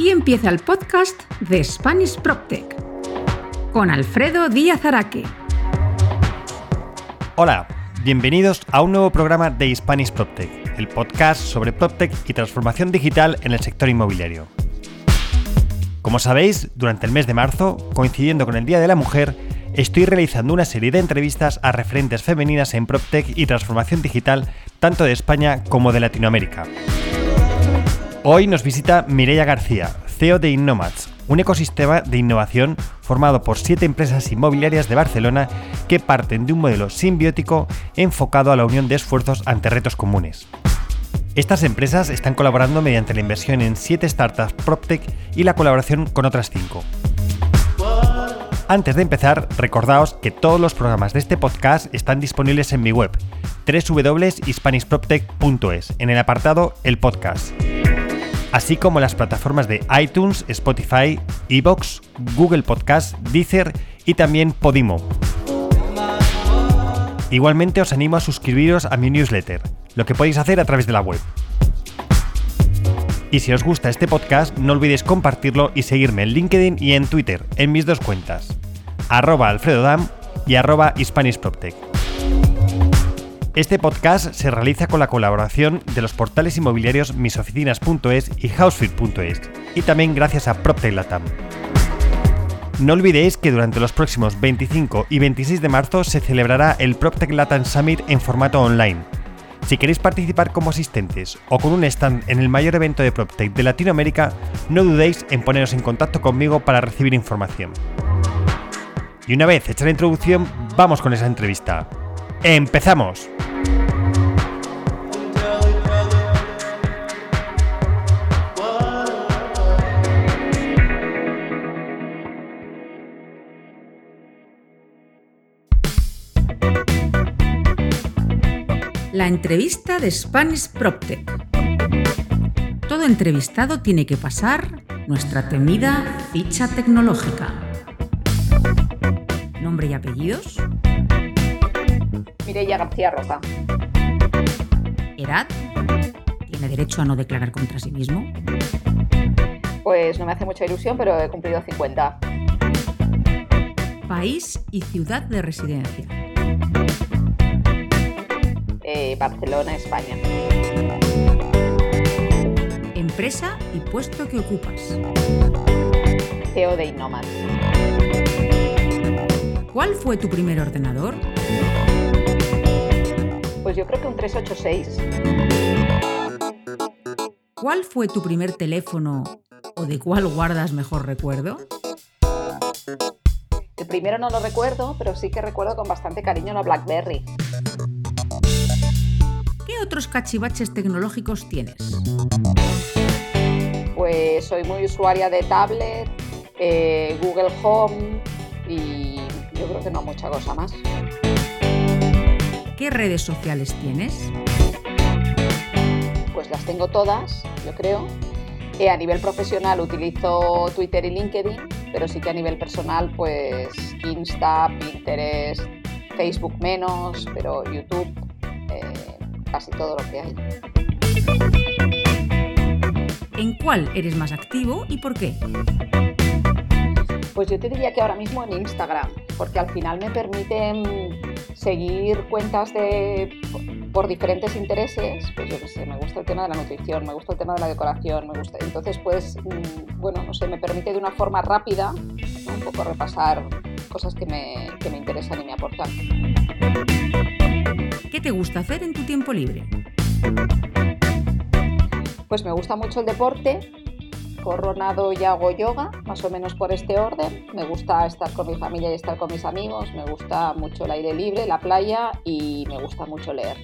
Aquí empieza el podcast de Spanish PropTech con Alfredo Díaz Araque. Hola, bienvenidos a un nuevo programa de Spanish PropTech, el podcast sobre PropTech y transformación digital en el sector inmobiliario. Como sabéis, durante el mes de marzo, coincidiendo con el Día de la Mujer, estoy realizando una serie de entrevistas a referentes femeninas en PropTech y transformación digital tanto de España como de Latinoamérica. Hoy nos visita Mireia García, CEO de Innomads, un ecosistema de innovación formado por siete empresas inmobiliarias de Barcelona que parten de un modelo simbiótico enfocado a la unión de esfuerzos ante retos comunes. Estas empresas están colaborando mediante la inversión en siete startups PropTech y la colaboración con otras cinco. Antes de empezar, recordaos que todos los programas de este podcast están disponibles en mi web, www.hispanishproptech.es, en el apartado El Podcast así como las plataformas de iTunes, Spotify, Evox, Google Podcast, Deezer y también Podimo. Igualmente os animo a suscribiros a mi newsletter, lo que podéis hacer a través de la web. Y si os gusta este podcast, no olvidéis compartirlo y seguirme en LinkedIn y en Twitter, en mis dos cuentas, arroba alfredodam y arroba. Este podcast se realiza con la colaboración de los portales inmobiliarios misoficinas.es y housefit.es y también gracias a PropTech Latam. No olvidéis que durante los próximos 25 y 26 de marzo se celebrará el PropTech Latam Summit en formato online. Si queréis participar como asistentes o con un stand en el mayor evento de PropTech de Latinoamérica, no dudéis en poneros en contacto conmigo para recibir información. Y una vez hecha la introducción, vamos con esa entrevista. ¡Empezamos! La entrevista de Spanish PropTech. Todo entrevistado tiene que pasar nuestra temida ficha tecnológica. Nombre y apellidos. Mireia García Roca. Edad. ¿Tiene derecho a no declarar contra sí mismo? Pues no me hace mucha ilusión, pero he cumplido 50. País y ciudad de residencia. Eh, Barcelona, España. Empresa y puesto que ocupas. CEO de Innomad. ¿Cuál fue tu primer ordenador? Pues yo creo que un 386. ¿Cuál fue tu primer teléfono o de cuál guardas mejor recuerdo? El primero no lo recuerdo, pero sí que recuerdo con bastante cariño la BlackBerry. ¿Qué otros cachivaches tecnológicos tienes? Pues soy muy usuaria de tablet, eh, Google Home y yo creo que no mucha cosa más. ¿Qué redes sociales tienes? Pues las tengo todas, yo creo. Eh, a nivel profesional utilizo Twitter y LinkedIn, pero sí que a nivel personal, pues Insta, Pinterest, Facebook menos, pero YouTube, eh, casi todo lo que hay. ¿En cuál eres más activo y por qué? Pues yo te diría que ahora mismo en Instagram, porque al final me permiten seguir cuentas de por diferentes intereses, pues yo qué sé, me gusta el tema de la nutrición, me gusta el tema de la decoración, me gusta. Entonces, pues, mm, bueno, no sé, me permite de una forma rápida un poco repasar cosas que me, que me interesan y me aportan. ¿Qué te gusta hacer en tu tiempo libre? Pues me gusta mucho el deporte, corro, nado y hago yoga, más o menos por este orden. Me gusta estar con mi familia y estar con mis amigos, me gusta mucho el aire libre, la playa y me gusta mucho leer.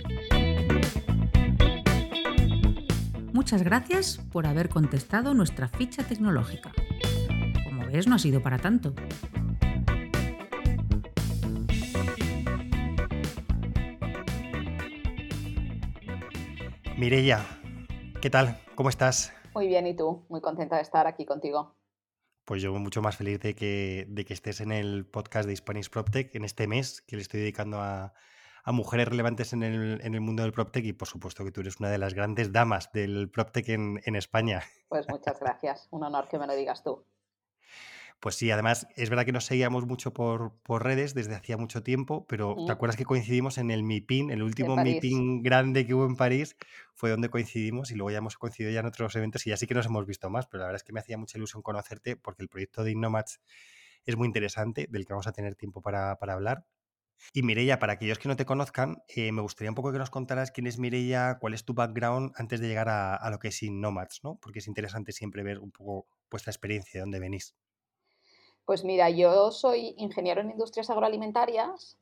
Muchas gracias por haber contestado nuestra ficha tecnológica. Como ves, no ha sido para tanto. Mireia, ¿qué tal? ¿Cómo estás? Muy bien, ¿y tú? Muy contenta de estar aquí contigo. Pues yo mucho más feliz de que, de que estés en el podcast de Spanish PropTech en este mes que le estoy dedicando a, a mujeres relevantes en el, en el, mundo del PropTech y por supuesto que tú eres una de las grandes damas del PropTech en, en España. Pues muchas gracias, un honor que me lo digas tú. Pues sí, además es verdad que nos seguíamos mucho por, por redes desde hacía mucho tiempo, pero ¿te acuerdas que coincidimos en el MIPIN, el último MIPIN grande que hubo en París? Fue donde coincidimos y luego ya hemos coincidido ya en otros eventos y ya sí que nos hemos visto más, pero la verdad es que me hacía mucha ilusión conocerte porque el proyecto de Innomatch es muy interesante, del que vamos a tener tiempo para, para hablar. Y Mireia, para aquellos que no te conozcan, eh, me gustaría un poco que nos contaras quién es Mireia, cuál es tu background antes de llegar a, a lo que es Innomatch, ¿no? Porque es interesante siempre ver un poco vuestra experiencia, de dónde venís. Pues mira, yo soy ingeniero en industrias agroalimentarias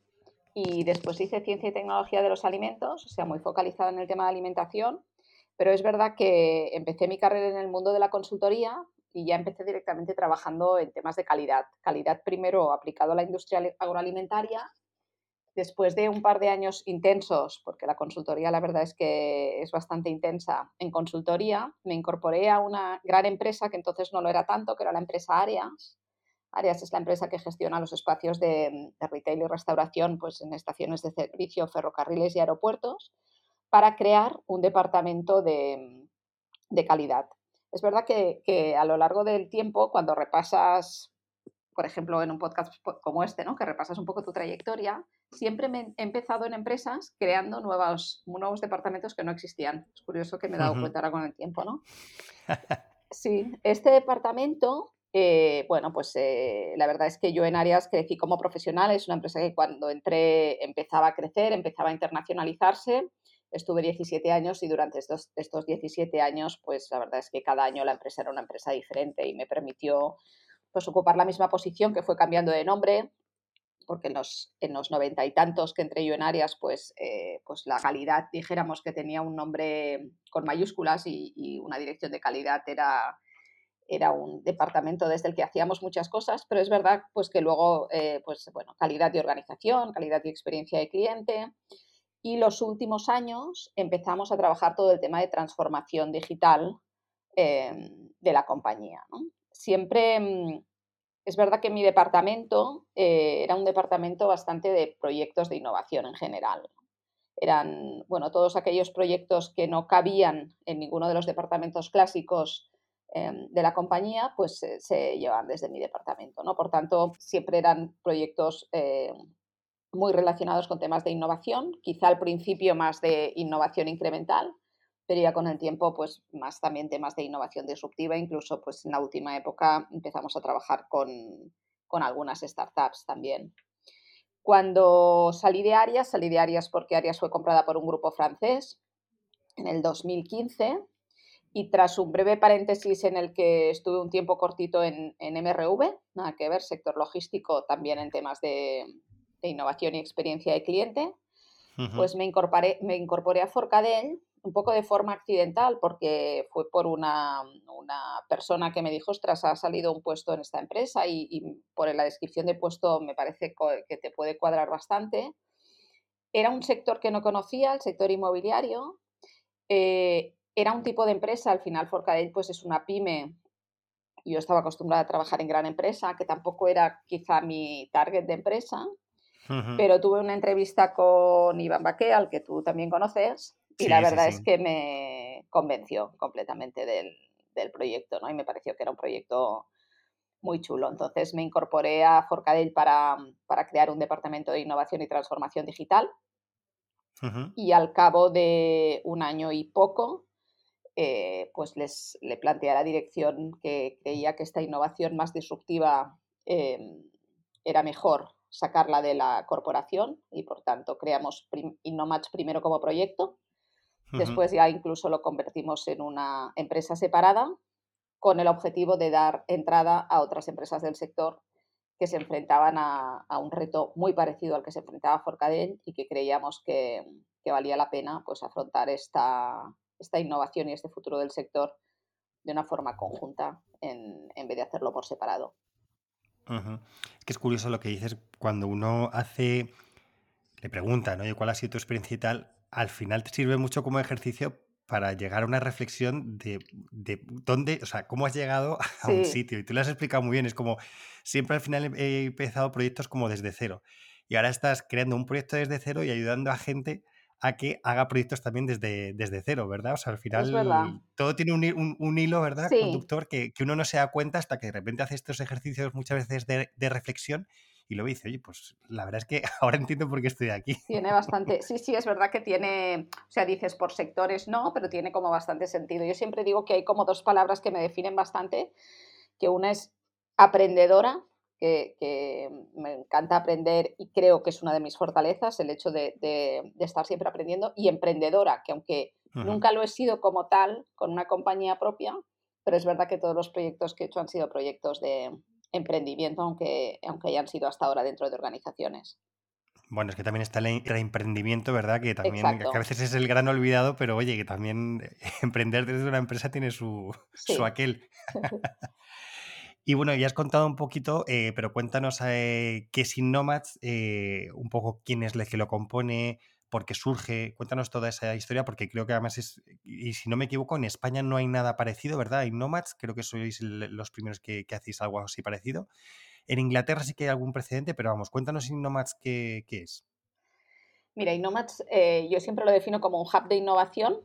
y después hice ciencia y tecnología de los alimentos, o sea, muy focalizada en el tema de alimentación, pero es verdad que empecé mi carrera en el mundo de la consultoría y ya empecé directamente trabajando en temas de calidad. Calidad primero aplicado a la industria agroalimentaria, después de un par de años intensos, porque la consultoría la verdad es que es bastante intensa en consultoría, me incorporé a una gran empresa que entonces no lo era tanto, que era la empresa Arias, Arias es la empresa que gestiona los espacios de, retail y restauración pues, en estaciones de servicio, ferrocarriles y aeropuertos para crear un departamento de, calidad. Es verdad que, a lo largo del tiempo, cuando repasas, por ejemplo, en un podcast como este, ¿no? que repasas un poco tu trayectoria, siempre me he empezado en empresas creando nuevos, nuevos departamentos que no existían. Es curioso que me he dado cuenta ahora con el tiempo, ¿no? Sí, este departamento eh, bueno, pues eh, la verdad es que yo en Arias crecí como profesional, es una empresa que cuando entré empezaba a crecer, empezaba a internacionalizarse. Estuve 17 años y durante estos, estos 17 años, pues la verdad es que cada año la empresa era una empresa diferente y me permitió pues, ocupar la misma posición que fue cambiando de nombre, porque en los, en los noventa y tantos que entré yo en Arias, pues, eh, pues la calidad, dijéramos que tenía un nombre con mayúsculas y una dirección de calidad era era un departamento desde el que hacíamos muchas cosas, pero es verdad pues que luego, eh, pues bueno, calidad de organización, calidad de experiencia de cliente. Y los últimos años empezamos a trabajar todo el tema de transformación digital em, de la compañía. Siempre mm, es verdad que mi departamento eh, era un departamento bastante de proyectos de innovación en general. Eran, bueno, todos aquellos proyectos que no cabían en ninguno de los departamentos clásicos Em, de la compañía, pues se llevan desde mi departamento. ¿no? Por tanto, siempre eran proyectos eh, muy relacionados con temas de innovación, quizá al principio más de innovación incremental, pero ya con el tiempo, pues más también temas de innovación disruptiva, incluso pues en la última época empezamos a trabajar con, con algunas startups también. Cuando salí de Arias, salí de Arias porque Arias fue comprada por un grupo francés en el 2015 y tras un breve paréntesis en el que estuve un tiempo cortito en, MRV, nada que ver, sector logístico también en temas de, innovación y experiencia de cliente, pues me incorporé, me incorporé a Forcadell un poco de forma accidental porque fue por una, persona que me dijo, ostras, ha salido un puesto en esta empresa y, por la descripción de puesto me parece que te puede cuadrar bastante. Era un sector que no conocía, el sector inmobiliario. Eh, era un tipo de empresa, al final Forcadell pues es una pyme, yo estaba acostumbrada a trabajar en gran empresa, que tampoco era quizá mi target de empresa, pero tuve una entrevista con Iván Baqué, al que tú también conoces, y la verdad es que me convenció completamente del, proyecto, ¿no? Y me pareció que era un proyecto muy chulo. Entonces me incorporé a Forcadell para, para crear un departamento de innovación y transformación digital. Y al cabo de un año y poco, eh, pues les, le planteé a la dirección que creía que esta innovación más disruptiva em, era mejor sacarla de la corporación y por tanto creamos Innomatch primero como proyecto. Después ya incluso lo convertimos en una empresa separada con el objetivo de dar entrada a otras empresas del sector que se enfrentaban a, un reto muy parecido al que se enfrentaba Forcadell y que creíamos que, que valía la pena pues, afrontar esta, esta innovación y este futuro del sector de una forma conjunta en, vez de hacerlo por separado. Es que es curioso lo que dices cuando uno hace, le pregunta, ¿no? ¿Cuál ha sido tu experiencia y tal? Al final te sirve mucho como ejercicio para llegar a una reflexión de, dónde, o sea, cómo has llegado a un sitio. Y tú lo has explicado muy bien. Es como siempre al final he empezado proyectos como desde cero. y ahora estás creando un proyecto desde cero y ayudando a gente a que haga proyectos también desde, desde cero, ¿verdad? O sea, al final todo tiene un, hilo, ¿verdad? Conductor que, uno no se da cuenta hasta que de repente hace estos ejercicios muchas veces de, reflexión y luego dice, oye, pues la verdad es que ahora entiendo por qué estoy aquí. Tiene bastante, sí, sí, es verdad que tiene, o sea, dices por sectores no, pero tiene como bastante sentido. Yo siempre digo que hay como dos palabras que me definen bastante, que una es aprendedora, que, me encanta aprender y creo que es una de mis fortalezas, el hecho de, estar siempre aprendiendo, y emprendedora, que aunque nunca lo he sido como tal, con una compañía propia, pero es verdad que todos los proyectos que he hecho han sido proyectos de emprendimiento, aunque, aunque hayan sido hasta ahora dentro de organizaciones. Bueno, es que también está el emprendimiento, ¿verdad? Que también que a veces es el gran olvidado, pero oye, que también emprender desde una empresa tiene su, su aquel. Y bueno, ya has contado un poquito, eh, pero cuéntanos eh, qué es Innomads, eh, un poco quién es el que lo compone, por qué surge, cuéntanos toda esa historia, porque creo que además es, y si no me equivoco, en España no hay nada parecido, ¿verdad? Innomads, creo que sois los primeros que, hacéis algo así parecido. En Inglaterra sí que hay algún precedente, pero vamos, cuéntanos Innomads qué, qué es. Mira, Innomads yo siempre lo defino como un hub de innovación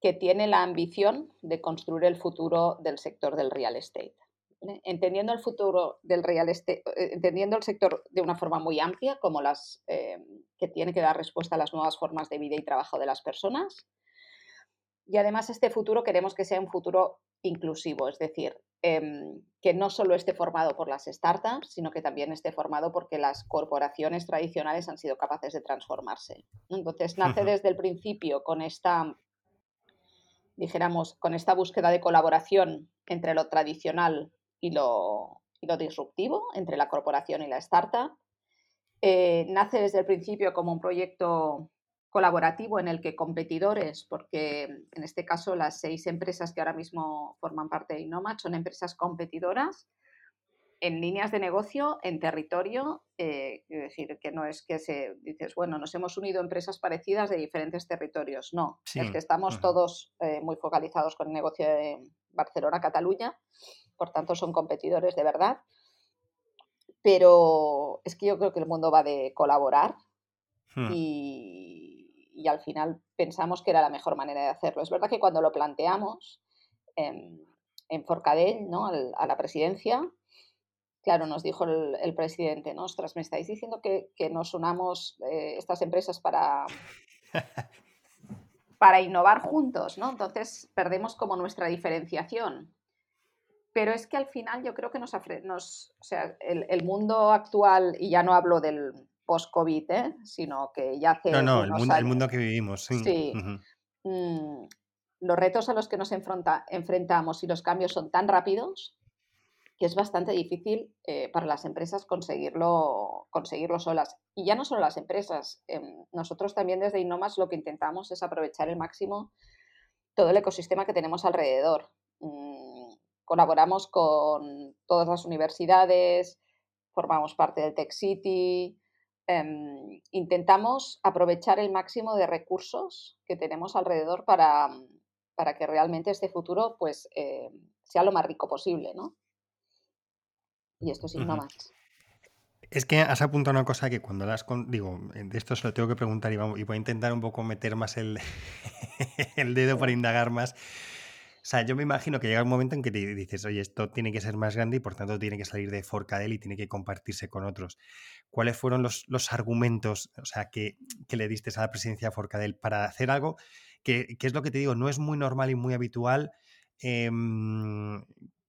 que tiene la ambición de construir el futuro del sector del real estate entendiendo el futuro del real estate, eh, entendiendo el sector de una forma muy amplia, como las eh, que tiene que dar respuesta a las nuevas formas de vida y trabajo de las personas. Y además este futuro queremos que sea un futuro inclusivo, es decir, em, que no solo esté formado por las startups, sino que también esté formado porque las corporaciones tradicionales han sido capaces de transformarse. Entonces nace desde el principio con esta, dijéramos, con esta búsqueda de colaboración entre lo tradicional y lo, disruptivo entre la corporación y la startup. Eh, nace desde el principio como un proyecto colaborativo en el que competidores, porque en este caso las seis empresas que ahora mismo forman parte de Innomat son empresas competidoras en líneas de negocio, en territorio, eh, es decir, que no es que se dices, bueno, nos hemos unido empresas parecidas de diferentes territorios, no, es que estamos todos eh, muy focalizados con el negocio de Barcelona-Cataluña por tanto son competidores de verdad. Pero es que yo creo que el mundo va de colaborar hmm. y, al final pensamos que era la mejor manera de hacerlo. Es verdad que cuando lo planteamos en, en Forcadell, ¿no? a la presidencia, claro, nos dijo el, presidente, ¿no? Ostras, me estáis diciendo que, nos unamos eh, estas empresas para, para innovar juntos, ¿no? Entonces perdemos como nuestra diferenciación. Pero es que al final yo creo que nos, nos o sea, el, mundo actual, y ya no hablo del post-COVID, ¿eh? sino que ya hace... No, no, el mundo, el mundo, que vivimos, sí. sí. Mm, los retos a los que nos enfrenta, enfrentamos y los cambios son tan rápidos que es bastante difícil eh, para las empresas conseguirlo, conseguirlo solas. Y ya no solo las empresas, em, nosotros también desde Innomas lo que intentamos es aprovechar el máximo todo el ecosistema que tenemos alrededor. Mm, colaboramos con todas las universidades, formamos parte del Tech City, em, intentamos aprovechar el máximo de recursos que tenemos alrededor para, para que realmente este futuro pues, eh, sea lo más rico posible, ¿no? Y esto es uh Es que has apuntado una cosa que cuando las... digo, de esto se lo tengo que preguntar y, y voy a intentar un poco meter más el, el dedo para indagar más. Sea, yo me imagino que llega un momento en que te dices, oye, esto tiene que ser más grande y por tanto tiene que salir de Forcadell y tiene que compartirse con otros. ¿Cuáles fueron los, argumentos o sea, que, le diste a la presidencia de Forcadell para hacer algo que, es lo que te digo, no es muy normal y muy habitual? Em,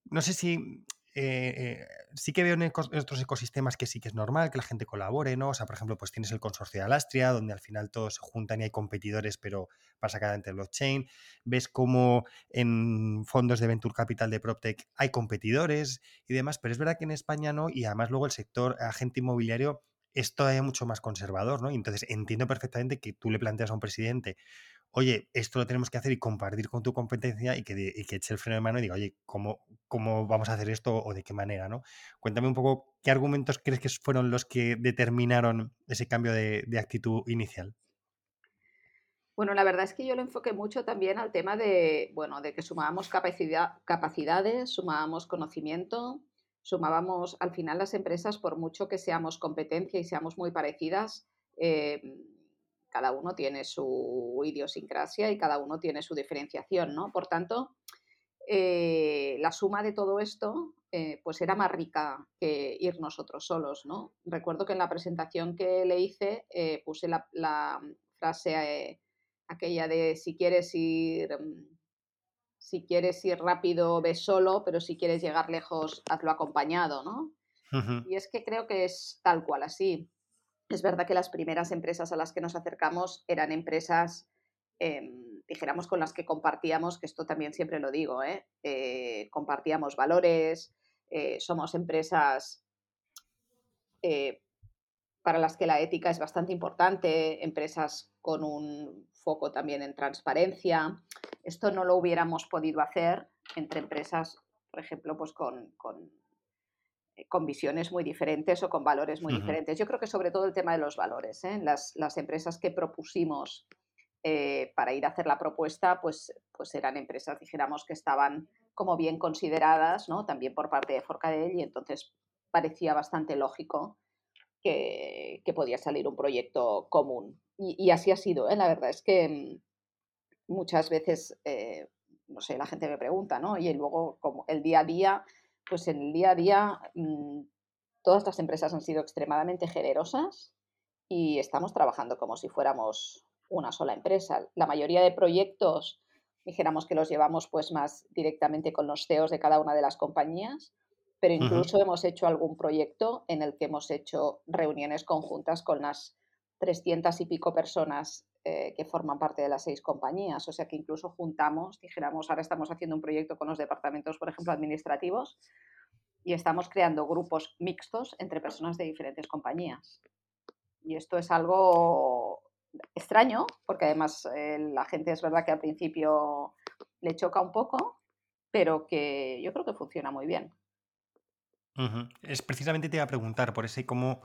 no sé si eh, eh, sí que veo en, otros ecosistemas que sí que es normal que la gente colabore, ¿no? O sea, por ejemplo, pues tienes el consorcio de Alastria, donde al final todos se juntan y hay competidores, pero para sacar adelante el blockchain. Ves como en fondos de Venture Capital de PropTech hay competidores y demás, pero es verdad que en España no, y además luego el sector agente inmobiliario es todavía mucho más conservador, ¿no? Entonces entiendo perfectamente que tú le planteas a un presidente oye, esto lo tenemos que hacer y compartir con tu competencia y que, eche el freno de mano y diga, oye, ¿cómo, ¿cómo vamos a hacer esto o de qué manera? ¿no? Cuéntame un poco qué argumentos crees que fueron los que determinaron ese cambio de, actitud inicial. Bueno, la verdad es que yo lo enfoqué mucho también al tema de, bueno, de que sumábamos capacidad, capacidades, sumábamos conocimiento, sumábamos al final las empresas, por mucho que seamos competencia y seamos muy parecidas, eh, cada uno tiene su idiosincrasia y cada uno tiene su diferenciación, ¿no? Por tanto, eh, la suma de todo esto eh, pues era más rica que ir nosotros solos, ¿no? Recuerdo que en la presentación que le hice puse la, la frase aquella de si quieres ir mm, si quieres ir rápido, ve solo, pero si quieres llegar lejos, hazlo acompañado, ¿no? Y es que creo que es tal cual así. Es verdad que las primeras empresas a las que nos acercamos eran empresas, em, dijéramos, con las que compartíamos, que esto también siempre lo digo, ¿eh? Eh, compartíamos valores, eh, somos empresas para las que la ética es bastante importante, empresas con un foco también en transparencia. Esto no lo hubiéramos podido hacer entre empresas, por ejemplo, pues con, con, eh, visiones muy diferentes o con valores muy diferentes. Yo creo que sobre todo el tema de los valores. ¿eh? Las, las, empresas que propusimos eh, para ir a hacer la propuesta, pues, pues eran empresas, dijéramos, que estaban como bien consideradas, ¿no? También por parte de Forcadell y entonces parecía bastante lógico que, que podía salir un proyecto común. Y, así ha sido, ¿eh? la verdad es que mm, muchas veces, eh, no sé, la gente me pregunta, ¿no? Y luego, como el día a día, pues en el día a día, mm, todas las empresas han sido extremadamente generosas y estamos trabajando como si fuéramos una sola empresa. La mayoría de proyectos, dijéramos que los llevamos pues más directamente con los CEOs de cada una de las compañías, pero incluso hemos hecho algún proyecto en el que hemos hecho reuniones conjuntas con las 300 y pico personas eh, que forman parte de las seis compañías. O sea que incluso juntamos, dijéramos, ahora estamos haciendo un proyecto con los departamentos, por ejemplo, administrativos, y estamos creando grupos mixtos entre personas de diferentes compañías. Y esto es algo extraño, porque además eh, la gente es verdad que al principio le choca un poco, pero que yo creo que funciona muy bien. Es precisamente te iba a preguntar por ese cómo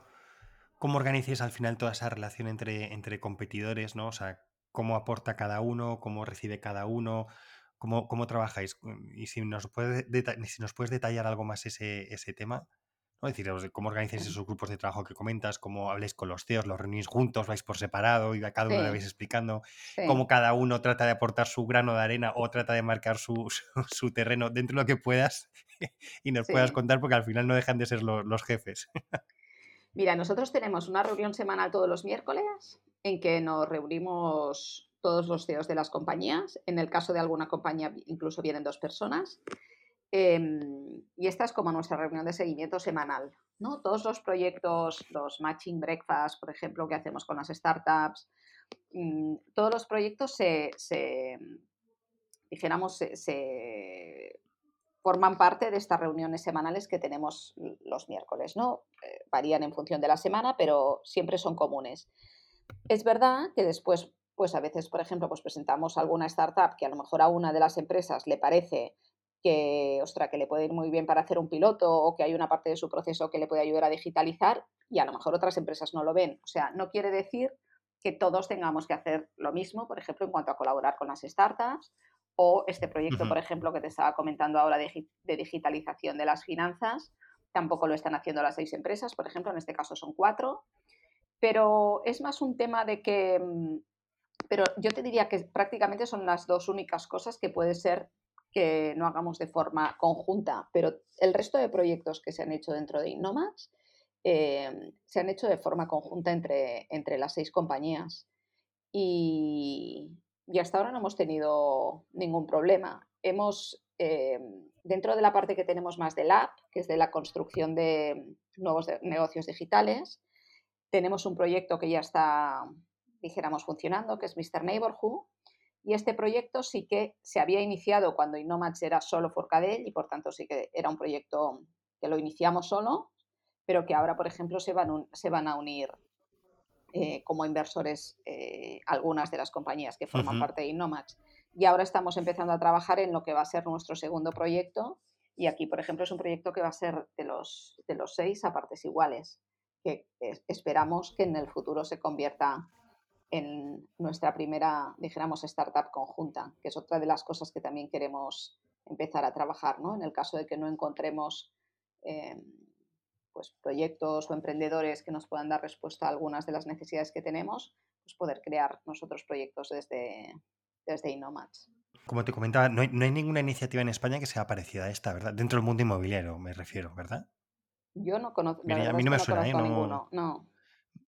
cómo organizáis al final toda esa relación entre, entre competidores, ¿no? O sea, cómo aporta cada uno, cómo recibe cada uno, cómo, cómo trabajáis. Y si nos, puedes si nos puedes detallar algo más ese, ese tema, ¿no? Es decir, cómo organizáis esos grupos de trabajo que comentas, cómo habléis con los CEOs, los reunís juntos, vais por separado y a cada uno le vais explicando cómo cada uno trata de aportar su grano de arena o trata de marcar su, su, terreno dentro de lo que puedas y nos puedas contar porque al final no dejan de ser los jefes. Mira, nosotros tenemos una reunión semanal todos los miércoles en que nos reunimos todos los CEOs de las compañías. En el caso de alguna compañía incluso vienen dos personas. Em, y esta es como nuestra reunión de seguimiento semanal. ¿no? Todos los proyectos, los matching breakfast, por ejemplo, que hacemos con las startups, mm, todos los proyectos se, dijéramos, se, forman parte de estas reuniones semanales que tenemos los miércoles, ¿no? Eh, varían en función de la semana, pero siempre son comunes. Es verdad que después, pues a veces, por ejemplo, pues presentamos alguna startup que a lo mejor a una de las empresas le parece que, ostra, que le puede ir muy bien para hacer un piloto o que hay una parte de su proceso que le puede ayudar a digitalizar y a lo mejor otras empresas no lo ven. O sea, no quiere decir que todos tengamos que hacer lo mismo, por ejemplo, en cuanto a colaborar con las startups o este proyecto, por ejemplo, que te estaba comentando ahora de, digitalización de las finanzas, tampoco lo están haciendo las seis empresas, por ejemplo, en este caso son cuatro, pero es más un tema de que, mm, pero yo te diría que prácticamente son las dos únicas cosas que puede ser que no hagamos de forma conjunta, pero el resto de proyectos que se han hecho dentro de Innomax eh, se han hecho de forma conjunta entre, entre las seis compañías. Y, y hasta ahora no hemos tenido ningún problema. Hemos, eh, dentro de la parte que tenemos más del app, que es de la construcción de nuevos negocios digitales, tenemos un proyecto que ya está, dijéramos, funcionando, que es Mr. Neighborhood. Y este proyecto sí que se había iniciado cuando Innomatch era solo Forcadell y por tanto sí que era un proyecto que lo iniciamos solo, pero que ahora, por ejemplo, se van, se van a unir eh, como inversores eh, algunas de las compañías que forman parte de Innomax. Y ahora estamos empezando a trabajar en lo que va a ser nuestro segundo proyecto. Y aquí, por ejemplo, es un proyecto que va a ser de los, de los seis a partes iguales, que esperamos que en el futuro se convierta en nuestra primera, dijéramos, startup conjunta, que es otra de las cosas que también queremos empezar a trabajar, ¿no? En el caso de que no encontremos em, pues, proyectos o emprendedores que nos puedan dar respuesta a algunas de las necesidades que tenemos, pues poder crear nosotros proyectos desde, desde. Como te comentaba, no hay, ninguna iniciativa en España que sea parecida a esta, ¿verdad? Dentro del mundo inmobiliario, me refiero, ¿verdad? Yo no conozco. a mí no me suena, ¿eh? ninguno. No.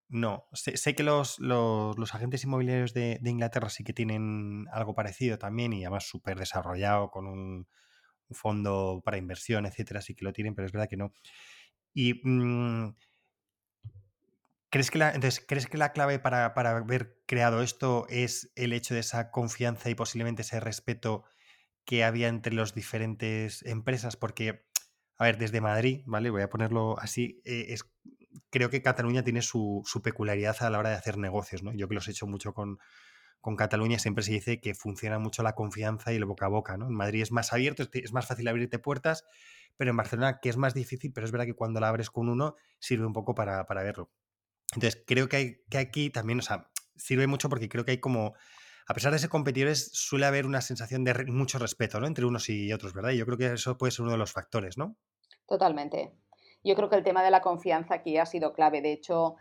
No, sé, que los, los, agentes inmobiliarios de, Inglaterra sí que tienen algo parecido también y además súper desarrollado con un, fondo para inversión, etcétera, sí que lo tienen, pero es verdad que no. Y mm, ¿crees, que la, entonces, ¿crees que la clave para, para haber creado esto es el hecho de esa confianza y posiblemente ese respeto que había entre las diferentes empresas? Porque, a ver, desde Madrid, ¿vale? Voy a ponerlo así, eh, es creo que Cataluña tiene su, peculiaridad a la hora de hacer negocios, ¿no? Yo que los he hecho mucho con, Cataluña, siempre se dice que funciona mucho la confianza y el boca a boca, ¿no? En Madrid es más abierto, es más fácil abrirte puertas, pero en Barcelona, que es más difícil, pero es verdad que cuando la abres con uno, sirve un poco para, verlo. Entonces, creo que, hay, que aquí también, o sea, sirve mucho porque creo que hay como, a pesar de ser competidores, suele haber una sensación de mucho respeto, ¿no? Entre unos y otros, ¿verdad? Y yo creo que eso puede ser uno de los factores, ¿no? Totalmente. Yo creo que el tema de la confianza aquí ha sido clave. De hecho,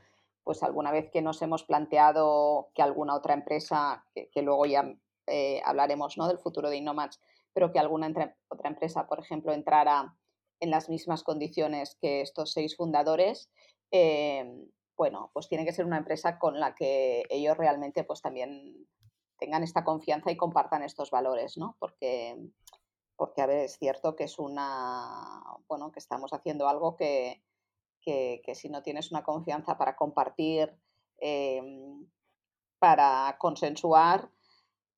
pues alguna vez que nos hemos planteado que alguna otra empresa, que, luego ya eh, hablaremos ¿no? del futuro de Innomax, pero que alguna otra empresa, por ejemplo, entrara en las mismas condiciones que estos seis fundadores, em, bueno, pues tiene que ser una empresa con la que ellos realmente pues también tengan esta confianza y compartan estos valores, ¿no? Porque porque a ver, es cierto que es una, bueno, que estamos haciendo algo que, si no tienes una confianza para compartir, em, para consensuar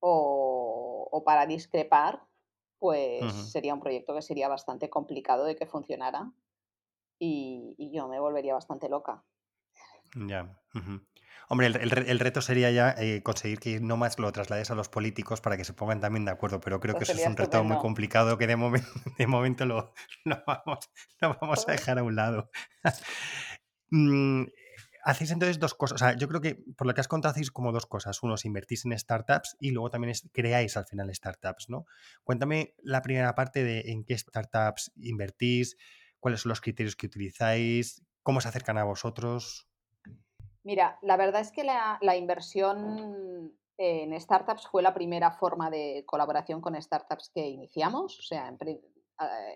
o, para discrepar, pues sería un proyecto que sería bastante complicado de que funcionara y, yo me volvería bastante loca. Ya. Hombre, el, reto sería ya eh, conseguir que no más lo traslades a los políticos para que se pongan también de acuerdo, pero creo pues que eso es un reto muy complicado que de, de momento lo, vamos, vamos a dejar a un lado. Mm, hacéis entonces dos cosas. O sea, yo creo que por lo que has contado hacéis como dos cosas. Uno, invertís en startups y luego también creáis al final startups, ¿no? Cuéntame la primera parte de en qué startups invertís, cuáles son los criterios que utilizáis, cómo se acercan a vosotros. Mira, la verdad es que la, inversión en startups fue la primera forma de colaboración con startups que iniciamos. O sea,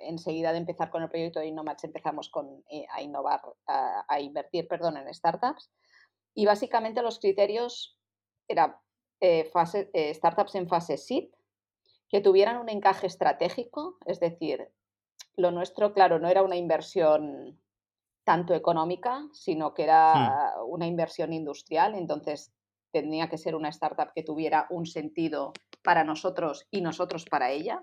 enseguida de empezar con el proyecto de Innomatch empezamos eh, a innovar, a, invertir, perdón, en startups. Y básicamente los criterios eran eh, eh, startups en fase seed, que tuvieran un encaje estratégico, es decir, lo nuestro, claro, no era una inversión tanto económica, sino que era una inversión industrial. Entonces, tenía que ser una startup que tuviera un sentido para nosotros y nosotros para ella.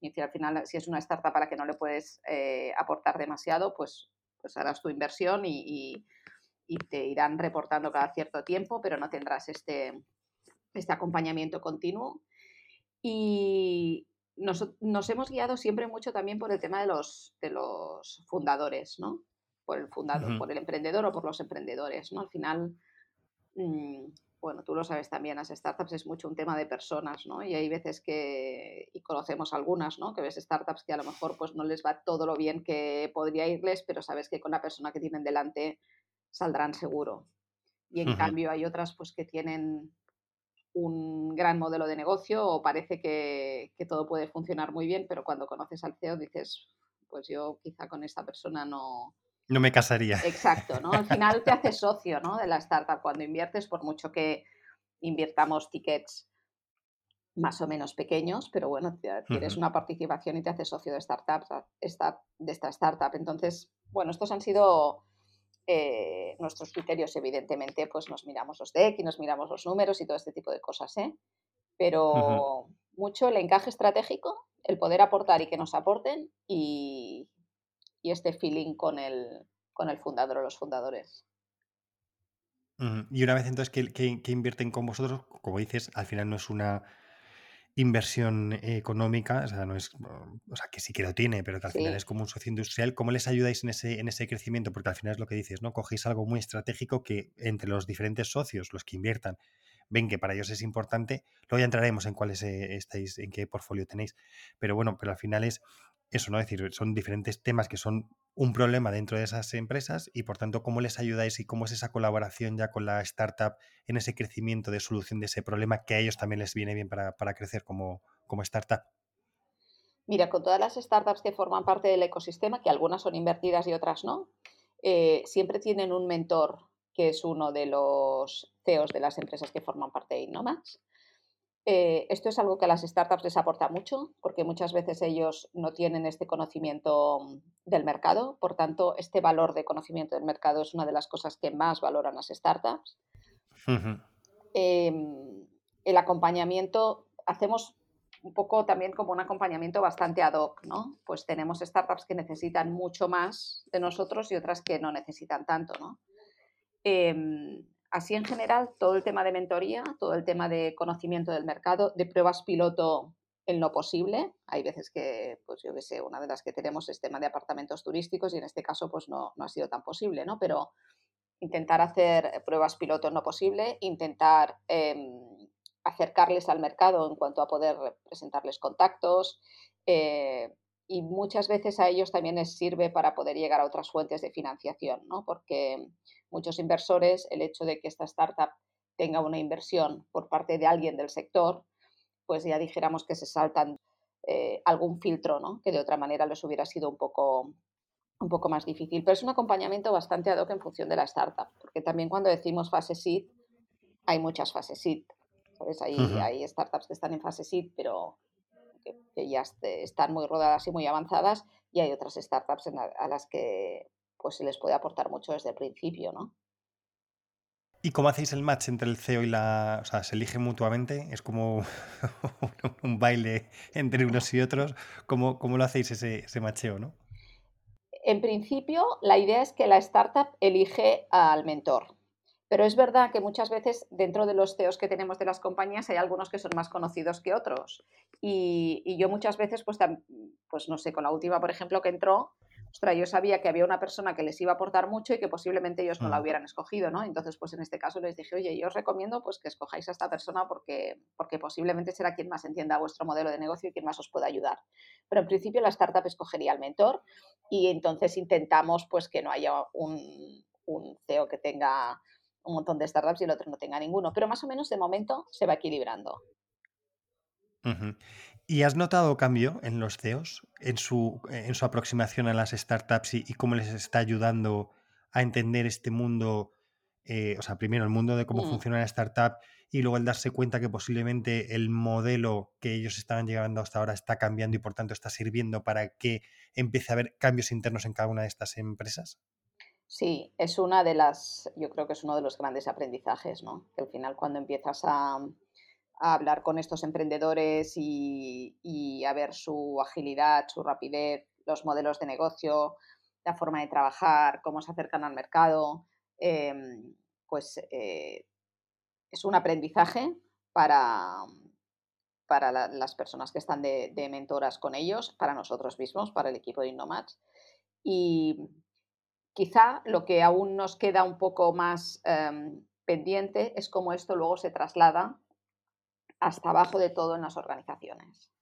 Y al final, si es una startup para que no le puedes eh, aportar demasiado, pues, pues harás tu inversión y, te irán reportando cada cierto tiempo, pero no tendrás este, este acompañamiento continuo. Y nos, nos, hemos guiado siempre mucho también por el tema de los, de los fundadores, ¿no? Por el fundador, por el emprendedor o por los emprendedores, ¿no? Al final, mm, bueno, tú lo sabes también, las startups es mucho un tema de personas, ¿no? Y hay veces que, y conocemos algunas, ¿no? Que ves startups que a lo mejor pues no les va todo lo bien que podría irles, pero sabes que con la persona que tienen delante saldrán seguro. Y en cambio hay otras pues que tienen un gran modelo de negocio o parece que, que, todo puede funcionar muy bien, pero cuando conoces al CEO dices, pues yo quizá con esta persona no, no me casaría. Exacto, ¿no? Al final te haces socio, ¿no? De la startup cuando inviertes, por mucho que invirtamos tickets más o menos pequeños, pero bueno, tienes una participación y te haces socio de startups, de esta startup. Entonces, bueno, estos han sido eh, nuestros criterios, evidentemente, pues nos miramos los deck y nos miramos los números y todo este tipo de cosas, ¿eh? Pero mucho el encaje estratégico, el poder aportar y que nos aporten y, y este feeling con el, con el fundador o los fundadores. Y una vez entonces que, invierten con vosotros, como dices, al final no es una inversión económica, o sea, no es, o sea, que sí que lo tiene, pero que al final es como un socio industrial. ¿Cómo les ayudáis en ese, en ese crecimiento? Porque al final es lo que dices, ¿no? Cogéis algo muy estratégico que entre los diferentes socios, los que inviertan, ven que para ellos es importante. Luego ya entraremos en cuáles eh, estáis, en qué portfolio tenéis. Pero bueno, pero al final es eso, ¿no? Es decir, son diferentes temas que son un problema dentro de esas empresas y por tanto cómo les ayudáis y cómo es esa colaboración ya con la startup en ese crecimiento de solución de ese problema que a ellos también les viene bien para, crecer como, como startup. Mira, con todas las startups que forman parte del ecosistema, que algunas son invertidas y otras no, eh, siempre tienen un mentor que es uno de los CEOs de las empresas que forman parte de Innomax. Eh, esto es algo que a las startups les aporta mucho, porque muchas veces ellos no tienen este conocimiento mm, del mercado, por tanto, este valor de conocimiento del mercado es una de las cosas que más valoran las startups. Em, el acompañamiento, hacemos un poco también como un acompañamiento bastante ad hoc, ¿no? Pues tenemos startups que necesitan mucho más de nosotros y otras que no necesitan tanto, ¿no? Em, así en general, todo el tema de mentoría, todo el tema de conocimiento del mercado, de pruebas piloto en lo posible. Hay veces que, pues yo que sé, una de las que tenemos es tema de apartamentos turísticos y en este caso pues no, no ha sido tan posible, ¿no? Pero intentar hacer pruebas piloto en lo posible, intentar em, acercarles al mercado en cuanto a poder presentarles contactos, eh, y muchas veces a ellos también les sirve para poder llegar a otras fuentes de financiación, ¿no? porque muchos inversores, el hecho de que esta startup tenga una inversión por parte de alguien del sector, pues ya dijéramos que se saltan eh, algún filtro, ¿no? que de otra manera les hubiera sido un poco, un poco más difícil. Pero es un acompañamiento bastante ad hoc en función de la startup, porque también cuando decimos fase seed, hay muchas fases seed. ¿sabes? Hay, hay startups que están en fase seed, pero que, ya están muy rodadas y muy avanzadas, y hay otras startups a las que pues se les puede aportar mucho desde el principio, ¿no? ¿Y cómo hacéis el match entre el CEO y la... O sea, se elige mutuamente? ¿Es como un baile entre unos y otros? ¿Cómo, cómo lo hacéis ese, ese macheo, no? En principio, la idea es que la startup elige al mentor. Pero es verdad que muchas veces dentro de los CEOs que tenemos de las compañías hay algunos que son más conocidos que otros. Y, yo muchas veces, pues, pues no sé, con la última, por ejemplo, que entró, ostras, yo sabía que había una persona que les iba a aportar mucho y que posiblemente ellos no la mm. hubieran escogido, ¿no? Entonces, pues en este caso les dije, oye, yo os recomiendo pues que escojáis a esta persona porque, porque posiblemente será quien más entienda vuestro modelo de negocio y quien más os pueda ayudar. Pero en principio la startup escogería al mentor y entonces intentamos pues que no haya un, un CEO que tenga un montón de startups y el otro no tenga ninguno. Pero más o menos de momento se va equilibrando. ¿Y has notado cambio en los CEOs, en su, en su aproximación a las startups y, cómo les está ayudando a entender este mundo? Eh, o sea, primero el mundo de cómo mm. funciona la startup y luego el darse cuenta que posiblemente el modelo que ellos estaban llevando hasta ahora está cambiando y por tanto está sirviendo para que empiece a haber cambios internos en cada una de estas empresas? Sí, es una de las, yo creo que es uno de los grandes aprendizajes, ¿no? Que al final cuando empiezas a, hablar con estos emprendedores y, a ver su agilidad, su rapidez, los modelos de negocio, la forma de trabajar, cómo se acercan al mercado, em, pues eh, es un aprendizaje para, para las personas que están de, mentoras con ellos, para nosotros mismos, para el equipo de Innomats. Y, Quizá lo que aún nos queda un poco más em, pendiente es cómo esto luego se traslada hasta abajo de todo en las organizaciones.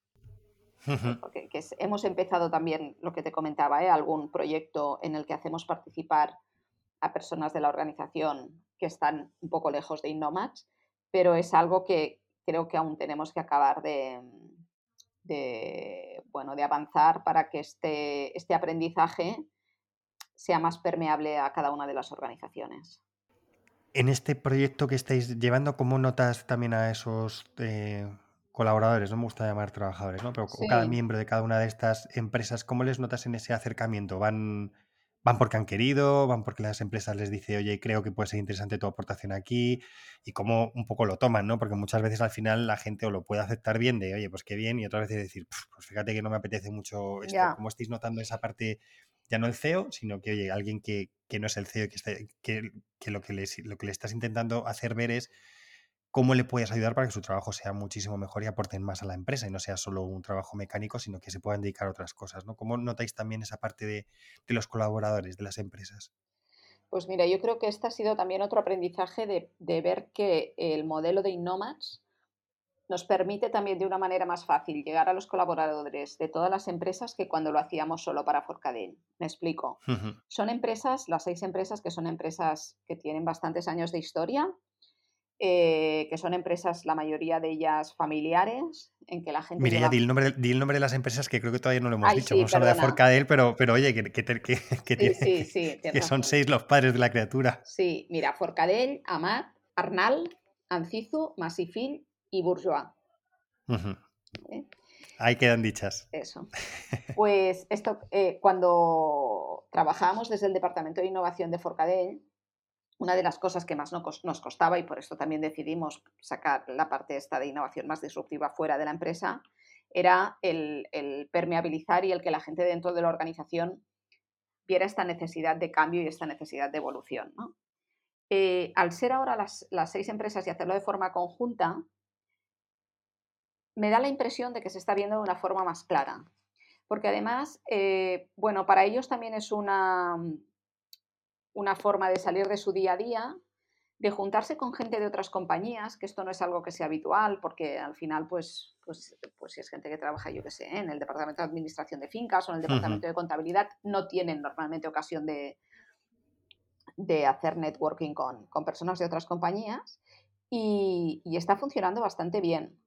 Porque hemos empezado también, lo que te comentaba, ¿eh? algún proyecto en el que hacemos participar a personas de la organización que están un poco lejos de Innomatch, pero es algo que creo que aún tenemos que acabar de, bueno, de avanzar para que este, este aprendizaje sea más permeable a cada una de las organizaciones. En este proyecto que estáis llevando, ¿cómo notas también a esos eh, colaboradores? No me gusta llamar trabajadores, ¿no? Pero cada miembro de cada una de estas empresas, ¿cómo les notas en ese acercamiento? ¿Van, ¿Van porque han querido? ¿Van porque las empresas les dicen, oye, creo que puede ser interesante tu aportación aquí? Y cómo un poco lo toman, ¿no? Porque muchas veces al final la gente o lo puede aceptar bien de, oye, pues qué bien, y otras veces decir, pues fíjate que no me apetece mucho esto. ¿Cómo estáis notando esa parte ya no el CEO, sino que, oye, alguien que, no es el CEO, que, que, que, lo, que lo que le estás intentando hacer ver es cómo le puedes ayudar para que su trabajo sea muchísimo mejor y aporten más a la empresa y no sea solo un trabajo mecánico, sino que se puedan dedicar a otras cosas, ¿no? ¿Cómo notáis también esa parte de, los colaboradores de las empresas? Pues mira, yo creo que este ha sido también otro aprendizaje de, ver que el modelo de Innomats nos permite también de una manera más fácil llegar a los colaboradores de todas las empresas que cuando lo hacíamos solo para Forcadell. Me explico. Son empresas, las seis empresas que son empresas que tienen bastantes años de historia, eh, que son empresas, la mayoría de ellas familiares, en que la gente... Mira, ya di el, nombre, el nombre de las empresas que creo que todavía no lo hemos dicho. Hemos hablado de Forcadell, pero, pero oye, que, que, que son seis los padres de la criatura. Sí, mira, Forcadell, Amat, Arnal, Ancizu, Masifil y Bourgeois. ¿Eh? Ahí quedan dichas. Eso. Pues esto, eh, cuando trabajábamos desde el Departamento de Innovación de Forcadell, una de las cosas que más nos costaba, y por esto también decidimos sacar la parte esta de innovación más disruptiva fuera de la empresa, era el, permeabilizar y el que la gente dentro de la organización viera esta necesidad de cambio y esta necesidad de evolución. Eh, al ser ahora las, seis empresas y hacerlo de forma conjunta, me da la impresión de que se está viendo de una forma más clara. Porque además, eh, bueno, para ellos también es una, una forma de salir de su día a día, de juntarse con gente de otras compañías, que esto no es algo que sea habitual, porque al final, pues, pues, pues si es gente que trabaja, yo qué sé, en el departamento de administración de fincas o en el departamento de contabilidad, no tienen normalmente ocasión de, de hacer networking con, personas de otras compañías y, está funcionando bastante bien.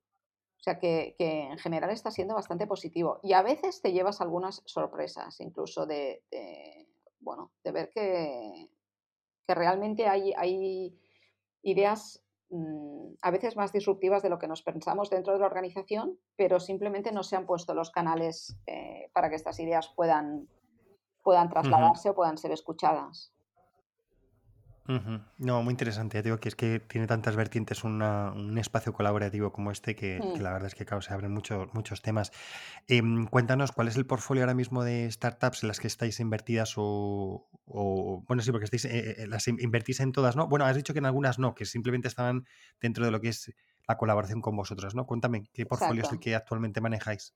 O sea que, en general está siendo bastante positivo. Y a veces te llevas algunas sorpresas, incluso de bueno, de ver que, que realmente hay, hay ideas mm, a veces más disruptivas de lo que nos pensamos dentro de la organización, pero simplemente no se han puesto los canales eh, para que estas ideas puedan, puedan trasladarse o puedan ser escuchadas. No, muy interesante. Ya digo que es que tiene tantas vertientes un espacio colaborativo como este que, mm. la verdad es que, claro, se abren muchos, muchos temas. Em, cuéntanos, ¿cuál es el portfolio ahora mismo de startups en las que estáis invertidas o, bueno, sí, porque estáis, eh, eh, las invertís en todas, ¿no? Bueno, has dicho que en algunas no, que simplemente estaban dentro de lo que es la colaboración con vosotros, ¿no? Cuéntame, ¿qué portfolio es el que actualmente manejáis?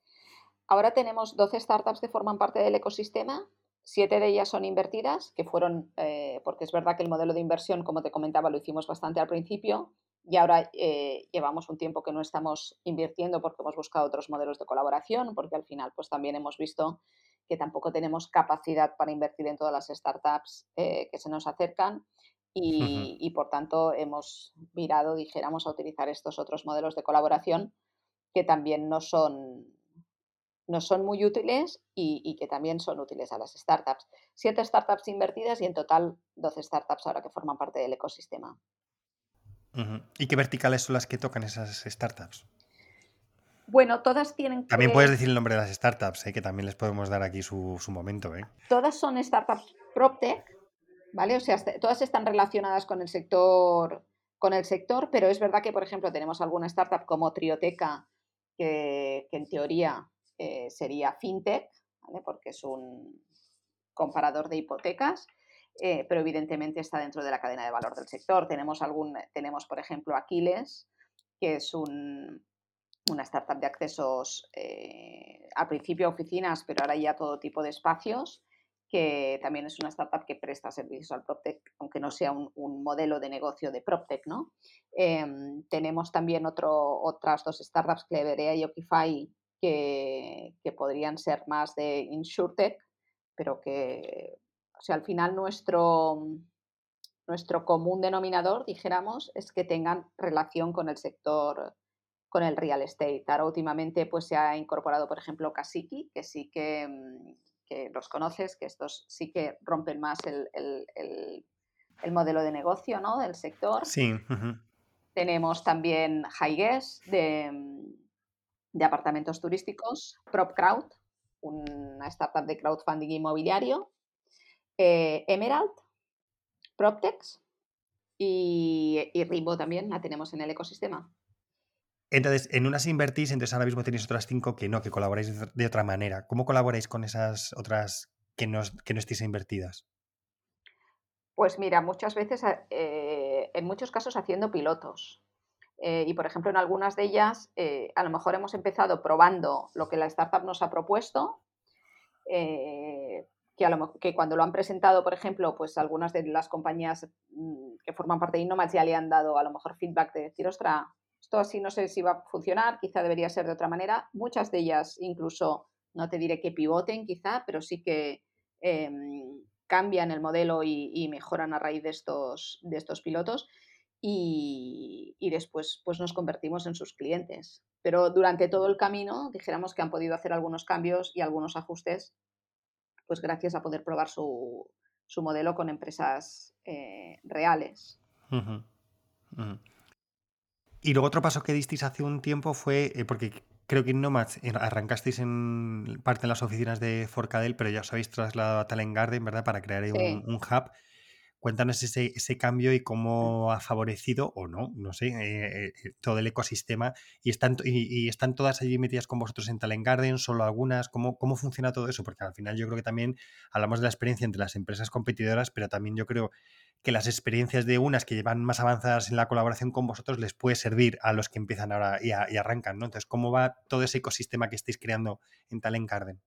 Ahora tenemos 12 startups que forman parte del ecosistema Siete de ellas son invertidas, que fueron, eh, porque es verdad que el modelo de inversión, como te comentaba, lo hicimos bastante al principio y ahora eh, llevamos un tiempo que no estamos invirtiendo porque hemos buscado otros modelos de colaboración, porque al final pues también hemos visto que tampoco tenemos capacidad para invertir en todas las startups eh, que se nos acercan y, y, por tanto hemos virado, dijéramos, a utilizar estos otros modelos de colaboración que también no son nos son muy útiles y, que también son útiles a las startups. Siete startups invertidas y en total 12 startups ahora que forman parte del ecosistema. ¿Y qué verticales son las que tocan esas startups? Bueno, todas tienen También puedes decir el nombre de las startups, ¿eh? que también les podemos dar aquí su, momento. ¿eh? Todas son startups PropTech, ¿vale? O sea, todas están relacionadas con el sector, con el sector, pero es verdad que, por ejemplo, tenemos alguna startup como Trioteca, que en teoría eh, sería fintech, porque es un comparador de hipotecas, eh, pero evidentemente está dentro de la cadena de valor del sector. Tenemos, algún, tenemos por ejemplo, Aquiles, que es un, una startup de accesos, eh, al principio oficinas, pero ahora ya todo tipo de espacios, que también es una startup que presta servicios al PropTech, aunque no sea un, modelo de negocio de PropTech, ¿no? Em, tenemos también otro, otras dos startups, Cleverea y Occupy, que, podrían ser más de InsurTech, pero que, o sea, al final nuestro, nuestro común denominador, dijéramos, es que tengan relación con el sector, con el real estate. Ahora últimamente pues, se ha incorporado, por ejemplo, Kasiki, que sí que, mm, que los conoces, que estos sí que rompen más el, modelo de negocio ¿no? del sector. Sí. Tenemos también HiGuess de, mm, de apartamentos turísticos, PropCrowd, una startup de crowdfunding inmobiliario, eh, Emerald, PropTex y, y Rimbo también la tenemos en el ecosistema. Entonces, en unas invertís, entonces ahora mismo tenéis otras cinco que no, que colaboráis de otra manera. ¿Cómo colaboráis con esas otras que no, que no estéis invertidas? Pues mira, muchas veces, eh, en muchos casos haciendo pilotos. Eh, y, por ejemplo, en algunas de ellas, eh, a lo mejor hemos empezado probando lo que la startup nos ha propuesto, eh, que, que, cuando lo han presentado, por ejemplo, pues algunas de las compañías mm, que forman parte de Innomads ya le han dado a lo mejor feedback de decir, ostra, esto así no sé si va a funcionar, quizá debería ser de otra manera. Muchas de ellas incluso, no te diré que pivoten quizá, pero sí que em, cambian el modelo y, mejoran a raíz de estos, de estos pilotos. Y, y, después pues nos convertimos en sus clientes. Pero durante todo el camino dijéramos que han podido hacer algunos cambios y algunos ajustes, pues gracias a poder probar su, su modelo con empresas eh, reales. Y luego otro paso que disteis hace un tiempo fue, eh, porque creo que en Nomads arrancasteis en parte de las oficinas de Forcadell, pero ya os habéis trasladado a Talent Garden, ¿verdad? Para crear un, un, hub. Cuéntanos ese, ese, cambio y cómo ha favorecido o no, no sé, eh, eh, todo el ecosistema. Y están, y, están todas allí metidas con vosotros en Talent Garden, solo algunas. ¿Cómo, ¿Cómo funciona todo eso? Porque al final yo creo que también hablamos de la experiencia entre las empresas competidoras, pero también yo creo que las experiencias de unas que llevan más avanzadas en la colaboración con vosotros les puede servir a los que empiezan ahora y, y arrancan, ¿no? Entonces, ¿cómo va todo ese ecosistema que estáis creando en Talent Garden?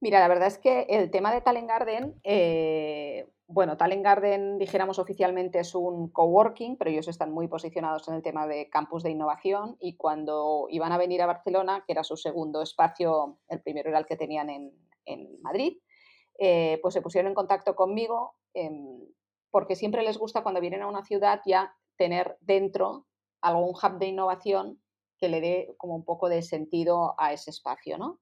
Mira, la verdad es que el tema de Talent Garden, eh, bueno, Talent Garden, dijéramos oficialmente, es un coworking, pero ellos están muy posicionados en el tema de campus de innovación y cuando iban a venir a Barcelona, que era su segundo espacio, el primero era el que tenían en, Madrid, eh, pues se pusieron en contacto conmigo em, porque siempre les gusta cuando vienen a una ciudad ya tener dentro algún hub de innovación que le dé como un poco de sentido a ese espacio, ¿no?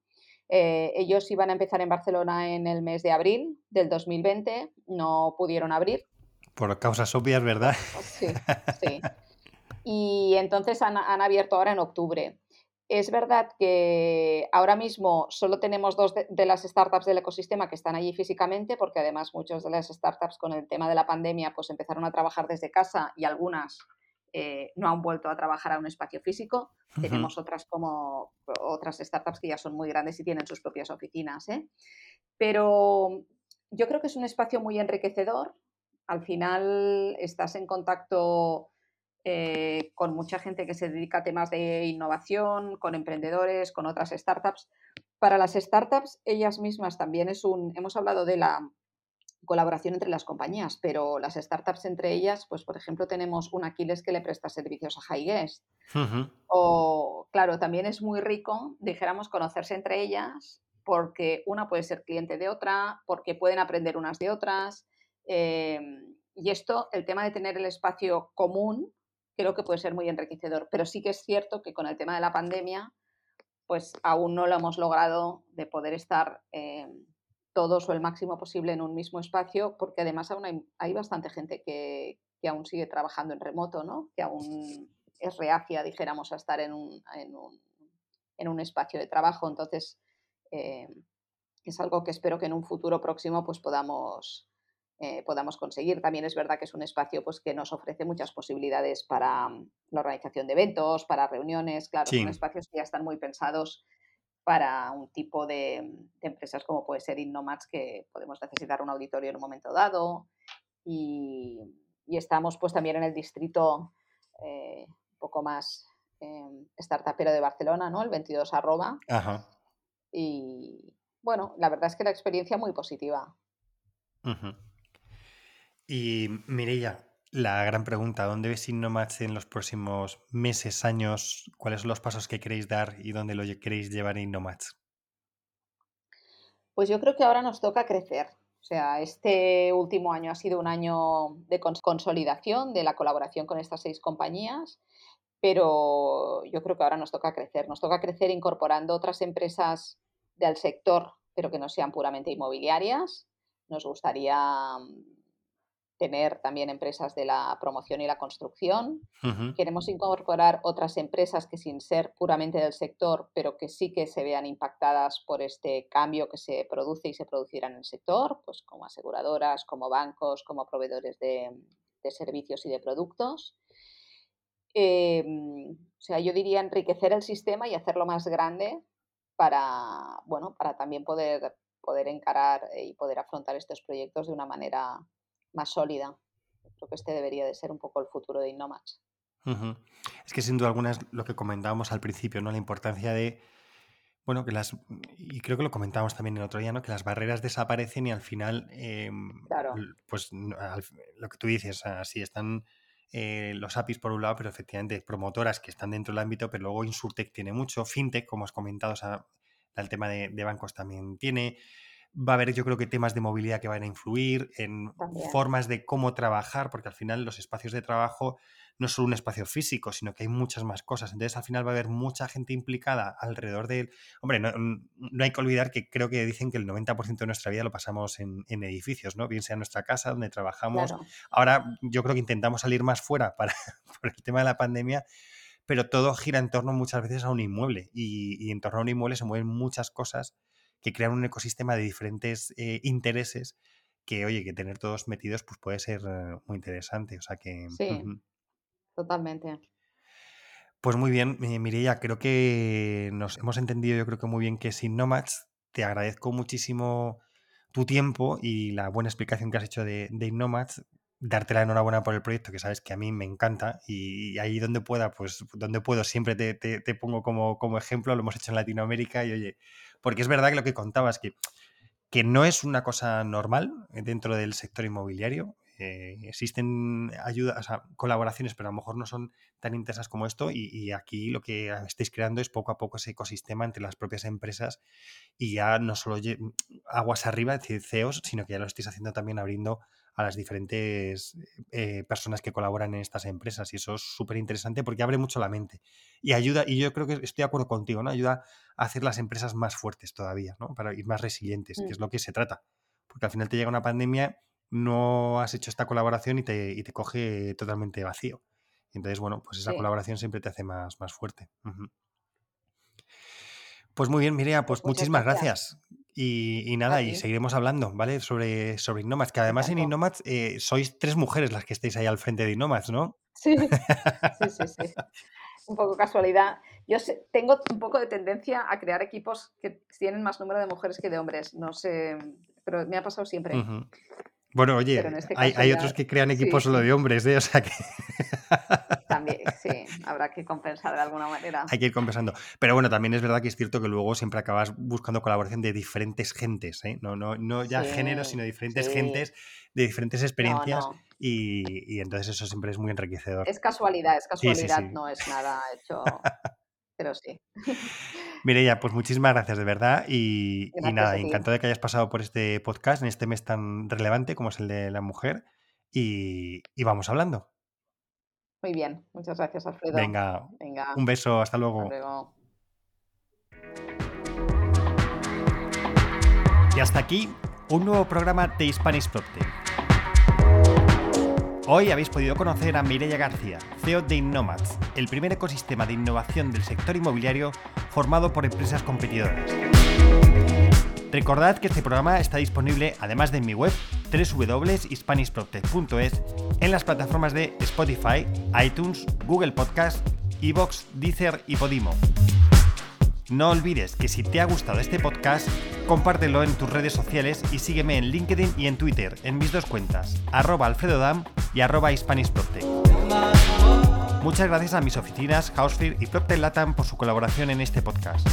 Eh, ellos iban a empezar en Barcelona en el mes de abril del 2020, no pudieron abrir. Por causas obvias, ¿verdad? Sí, sí. Y entonces han, abierto ahora en octubre. Es verdad que ahora mismo solo tenemos dos de, de, las startups del ecosistema que están allí físicamente, porque además muchas de las startups con el tema de la pandemia pues empezaron a trabajar desde casa y algunas eh, no han vuelto a trabajar a un espacio físico. Tenemos otras como otras startups que ya son muy grandes y tienen sus propias oficinas. ¿eh? Pero yo creo que es un espacio muy enriquecedor. Al final estás en contacto eh, con mucha gente que se dedica a temas de innovación, con emprendedores, con otras startups. Para las startups, ellas mismas también es un, hemos hablado de la colaboración entre las compañías, pero las startups entre ellas, pues por ejemplo tenemos un Aquiles que le presta servicios a HighGuest. O, claro, también es muy rico, dijéramos, conocerse entre ellas, porque una puede ser cliente de otra, porque pueden aprender unas de otras. Em, y esto, el tema de tener el espacio común, creo que puede ser muy enriquecedor, pero sí que es cierto que con el tema de la pandemia, pues aún no lo hemos logrado de poder estar... Em, todos o el máximo posible en un mismo espacio, porque además aún hay, bastante gente que, aún sigue trabajando en remoto, ¿no? que aún es reacia, dijéramos, a estar en un, en un, espacio de trabajo. Entonces, eh, es algo que espero que en un futuro próximo pues, podamos, eh, podamos conseguir. También es verdad que es un espacio pues, que nos ofrece muchas posibilidades para la organización de eventos, para reuniones. Claro, son espacios que ya están muy pensados para un tipo de, empresas como puede ser Innomax, que podemos necesitar un auditorio en un momento dado. Y, estamos pues también en el distrito eh, un poco más eh, startupero de Barcelona, ¿no? El 22 arroba. Y bueno, la verdad es que la experiencia muy positiva. Y Mireia, la gran pregunta, ¿dónde ves Innomatch en los próximos meses, años? ¿Cuáles son los pasos que queréis dar y dónde lo queréis llevar Innomatch? Pues yo creo que ahora nos toca crecer. O sea, este último año ha sido un año de consolidación de la colaboración con estas seis compañías, pero yo creo que ahora nos toca crecer. Nos toca crecer incorporando otras empresas del sector, pero que no sean puramente inmobiliarias. Nos gustaría tener también empresas de la promoción y la construcción. Queremos incorporar otras empresas que sin ser puramente del sector, pero que sí que se vean impactadas por este cambio que se produce y se producirá en el sector, pues como aseguradoras, como bancos, como proveedores de, servicios y de productos. Em, o sea, yo diría enriquecer el sistema y hacerlo más grande para, bueno, para también poder, poder encarar y poder afrontar estos proyectos de una manera más sólida. Creo que este debería de ser un poco el futuro de Innomax. Es que sin duda alguna es lo que comentábamos al principio, ¿no? La importancia de, bueno, que las, y creo que lo comentábamos también el otro día, ¿no? Que las barreras desaparecen y al final, em, pues lo que tú dices, si están eh, los APIs por un lado, pero efectivamente promotoras que están dentro del ámbito, pero luego Insurtech tiene mucho, FinTech, como has comentado, o sea, el tema de, bancos también tiene. Va a haber, yo creo que temas de movilidad que van a influir en formas de cómo trabajar, porque al final los espacios de trabajo no es solo un espacio físico, sino que hay muchas más cosas. Entonces, al final va a haber mucha gente implicada alrededor de él. Hombre, no, hay que olvidar que creo que dicen que el 90% de nuestra vida lo pasamos en, edificios, ¿no? Bien sea en nuestra casa, donde trabajamos. Ahora, yo creo que intentamos salir más fuera para, por el tema de la pandemia, pero todo gira en torno muchas veces a un inmueble. Y, en torno a un inmueble se mueven muchas cosas que crean un ecosistema de diferentes eh, intereses que, oye, que tener todos metidos pues puede ser eh, muy interesante. O sea que... Sí. Totalmente. Pues muy bien, Mireia, creo que nos hemos entendido, yo creo que muy bien que sin Nomads. Te agradezco muchísimo tu tiempo y la buena explicación que has hecho de, de Nomads. Darte la enhorabuena por el proyecto, que sabes que a mí me encanta. Y, ahí donde pueda, pues donde puedo, siempre te, te, pongo como, como ejemplo. Lo hemos hecho en Latinoamérica y oye, porque es verdad que lo que contabas, que, que no es una cosa normal dentro del sector inmobiliario. Eh, existen ayudas, colaboraciones, pero a lo mejor no son tan intensas como esto y, aquí lo que estáis creando es poco a poco ese ecosistema entre las propias empresas y ya no solo aguas arriba, es decir, CEOs, sino que ya lo estáis haciendo también abriendo a las diferentes eh, personas que colaboran en estas empresas y eso es súper interesante porque abre mucho la mente y ayuda, y yo creo que estoy de acuerdo contigo, ¿no? Ayuda hacer las empresas más fuertes todavía, ¿no? Para ir más resilientes, que mm. es lo que se trata. Porque al final te llega una pandemia no has hecho esta colaboración y te, y te coge totalmente vacío. Entonces, bueno, pues esa colaboración siempre te hace más, más fuerte. Pues muy bien, Mirea, pues, pues muchísimas gracias. Y, nada, y seguiremos hablando, ¿vale? Sobre, sobre Innomads, que además en Innomads eh, sois tres mujeres las que estáis ahí al frente de Innomads, ¿no? Sí, sí, sí, sí. Un poco casualidad. Yo tengo un poco de tendencia a crear equipos que tienen más número de mujeres que de hombres. No sé, pero me ha pasado siempre. Bueno, oye, este hay, otros que crean equipos solo de hombres, ¿eh? O sea que. También, sí, habrá que compensar de alguna manera. Hay que ir compensando. Pero bueno, también es verdad que es cierto que luego siempre acabas buscando colaboración de diferentes gentes, ¿eh? No, no, no ya géneros, sino diferentes gentes, de diferentes experiencias. Y, y, entonces eso siempre es muy enriquecedor. Es casualidad, es casualidad, no es nada hecho pero sí. Mireya, pues muchísimas gracias de verdad y, nada, encantado de que hayas pasado por este podcast en este mes tan relevante como es el de la mujer y, vamos hablando. Muy bien, muchas gracias Alfredo. Venga, un beso, hasta luego. Hasta luego. Y hasta aquí un nuevo programa de Spanish PropTech. Hoy habéis podido conocer a Mireia García, CEO de Innomads, el primer ecosistema de innovación del sector inmobiliario formado por empresas competidoras. Recordad que este programa está disponible, además de en mi web, www.hispanishprotect.es, en las plataformas de Spotify, iTunes, Google Podcast, Evox, Deezer y Podimo. No olvides que si te ha gustado este podcast, compártelo en tus redes sociales y sígueme en LinkedIn y en Twitter en mis dos cuentas, arroba alfredodam y arroba Muchas gracias a mis oficinas Housefear y PropTech Latam por su colaboración en este podcast.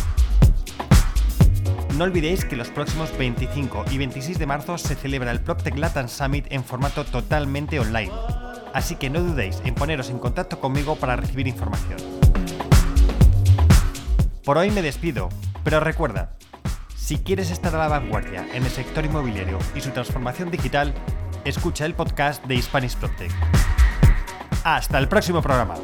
No olvidéis que los próximos 25 y 26 de marzo se celebra el PropTech Latam Summit en formato totalmente online. Así que no dudéis en poneros en contacto conmigo para recibir información. Por hoy me despido, pero recuerda, si quieres estar a la vanguardia en el sector inmobiliario y su transformación digital, escucha el podcast de Hispanic PropTech. Hasta el próximo programa.